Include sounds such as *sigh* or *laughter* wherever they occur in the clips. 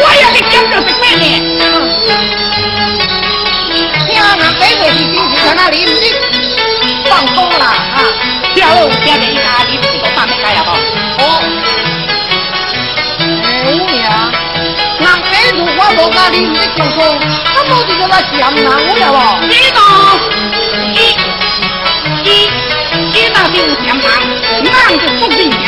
我也得讲这是真的。乡上百姓的心情在哪里？你放松了啊！哟，乡里一家子，你都放得开呀不？哦。我娘，那白土花落在哪里？你轻松，那不了不？一到一一一到就墙旁，那不松林。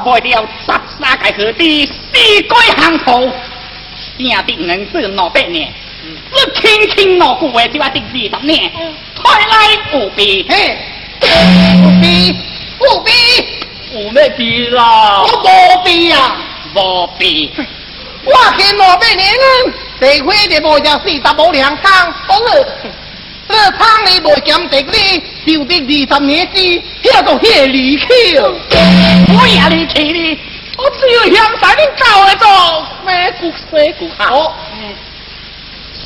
背了十三个何地，四句行头，怎的能是那百年？只轻轻那古话，就要定二十年，快来不比，务比，务比，有咩比啦？我无比呀，无比，我嫌两百年，社会的无教，四大无良商，我这厂里无讲道理，就得二十年史，听到血里去。里去我只有向山里走来走，山谷山谷好，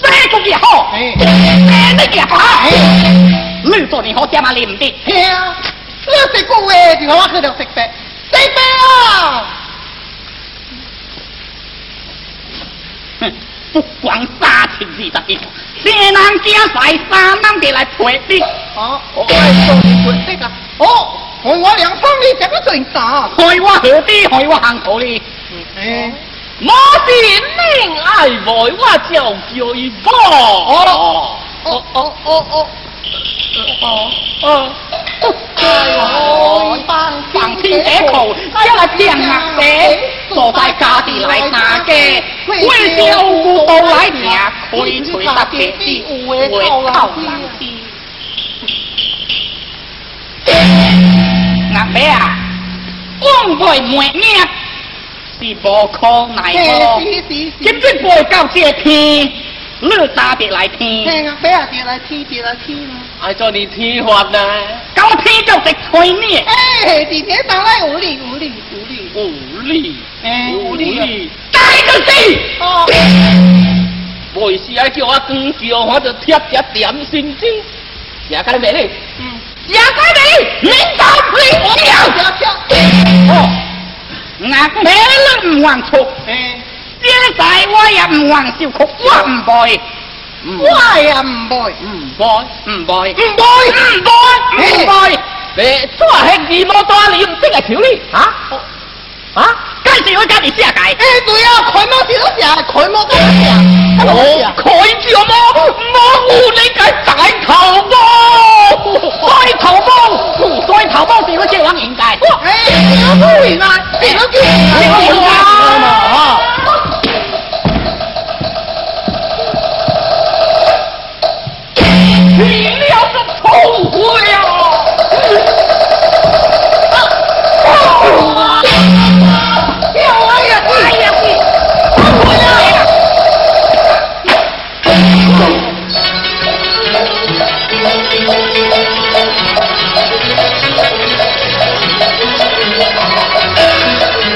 山谷也好。哎，你个大你做你好点嘛？你的，得听。你食就我去到食饭，食饭啊！哼，不管啥天气都行。谁人家在山里来掘地？哦，我你掘哦。我两兄弟怎么最傻？开挖河堤，开挖行河哩。嗯、我姓命爱开我就容易破。哦哦哦哦哦哦哦哦！哎，帮帮天爷苦，加来降下雷，坐在家里来打鸡，归朝雾道来鸣，开吹动天地，有为好天不会闷热，是无可奈何。今天不会这片，你打别来听。听啊，别来听，别来听啊！还做你天烦呢？搞天就是催你。哎，今天当来无里，无里，无里，无里，无里，该个死！不也是叫我光叫，或者贴一点心机，也看不得。杨司令，领导领不了。哦，俺没能完成。哎，现在我也哭，我不了。唔会，不会，不会，不会，不会，不会，不会。你抓黑二毛多，你，用这个条哩啊啊！该是我家己下界。哎对呀，开毛吊桥，开毛吊桥，开毛吊桥。哦，毛毛乌哩。对 *laughs* 呀。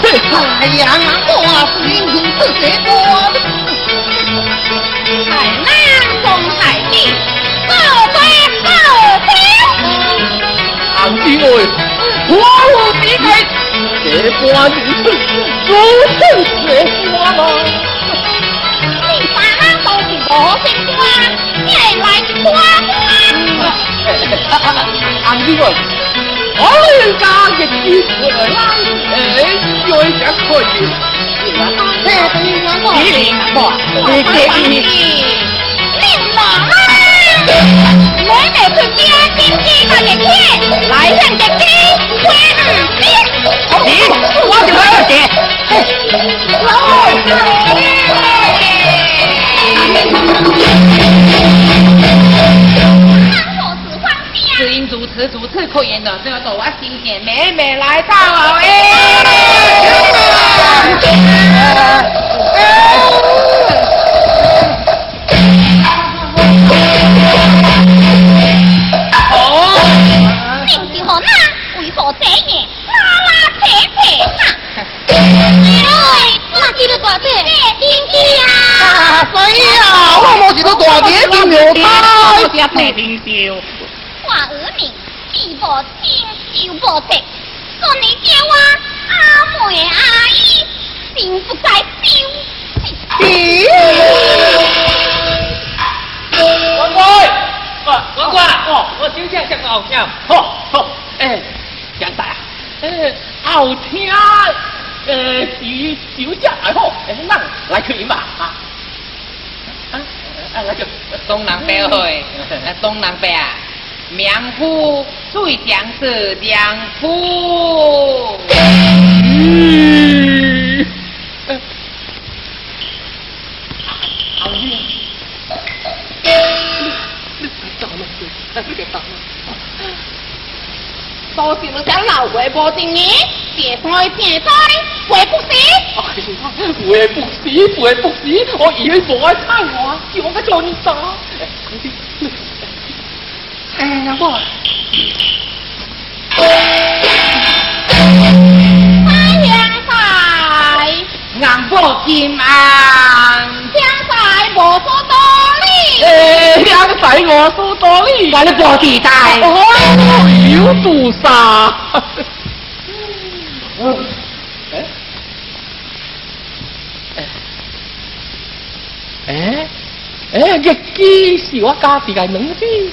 太阳花，是英雄之花。海南种菜地，高大高大。杭州哎，我有几块，这花如此如此之花吗？你看到都是花，也来花花。杭州哎，个鸡子，哎，叫一下可劲，鸡等我我来是的鸡的来向这鸡，归女我最考验的，这个大啊新鲜，妹妹来到哎。啊！啊！啊！啊！啊！啊！啊！啊！啊！啊！啊！啊！啊！啊！啊！啊！啊！啊！啊！你把新旧包拆，说你叫我阿妹阿姨，真不该羞耻。乖王乖哦，我小姐像个好听，好，好，哎，讲啥呀？哎，好听，哎，小姐还好，来，来去嘛，啊，啊，来去，东南北东南北啊，棉裤。最想是丈夫。嗯，了，了。是你想老鬼不的你，别婚别早哩，不死。哎呀，不死，怪不死，我以为不爱看我，啊！叫我叫你走。哎呀，我。太阳晒，硬剥尖啊！江西我说多哩，哎，江西我说多哩，俺哩多自在。刘菩萨，哎哎，哎哎，这鸡是我家自家弄的。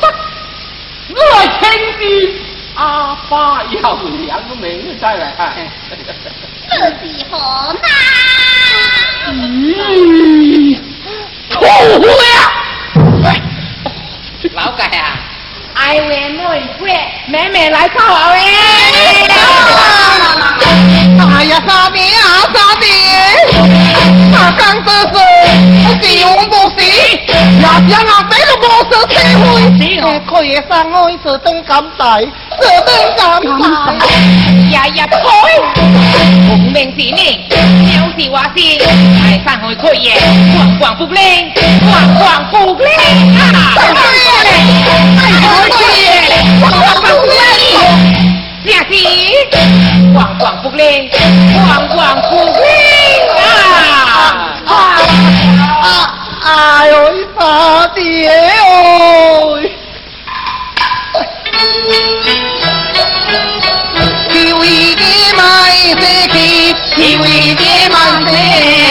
天弟，阿爸要两个再来，是是好呢？嗯，臭不老干啥？哎，喂，没人，快来，妹妹来唱我喂！呀，三弟啊，三弟，二刚这是是用不是，也想啊，这个我是体会，可以上我是等感大，是等感大，日日开，红明是你，有是话是，爱上去可以，逛逛不灵，逛逛不灵啊，爱上去，逛逛不灵，是啊是。光不灵，光光不灵啊！啊啊哎呦，我的天哟！一的马赛克，九一的马赛。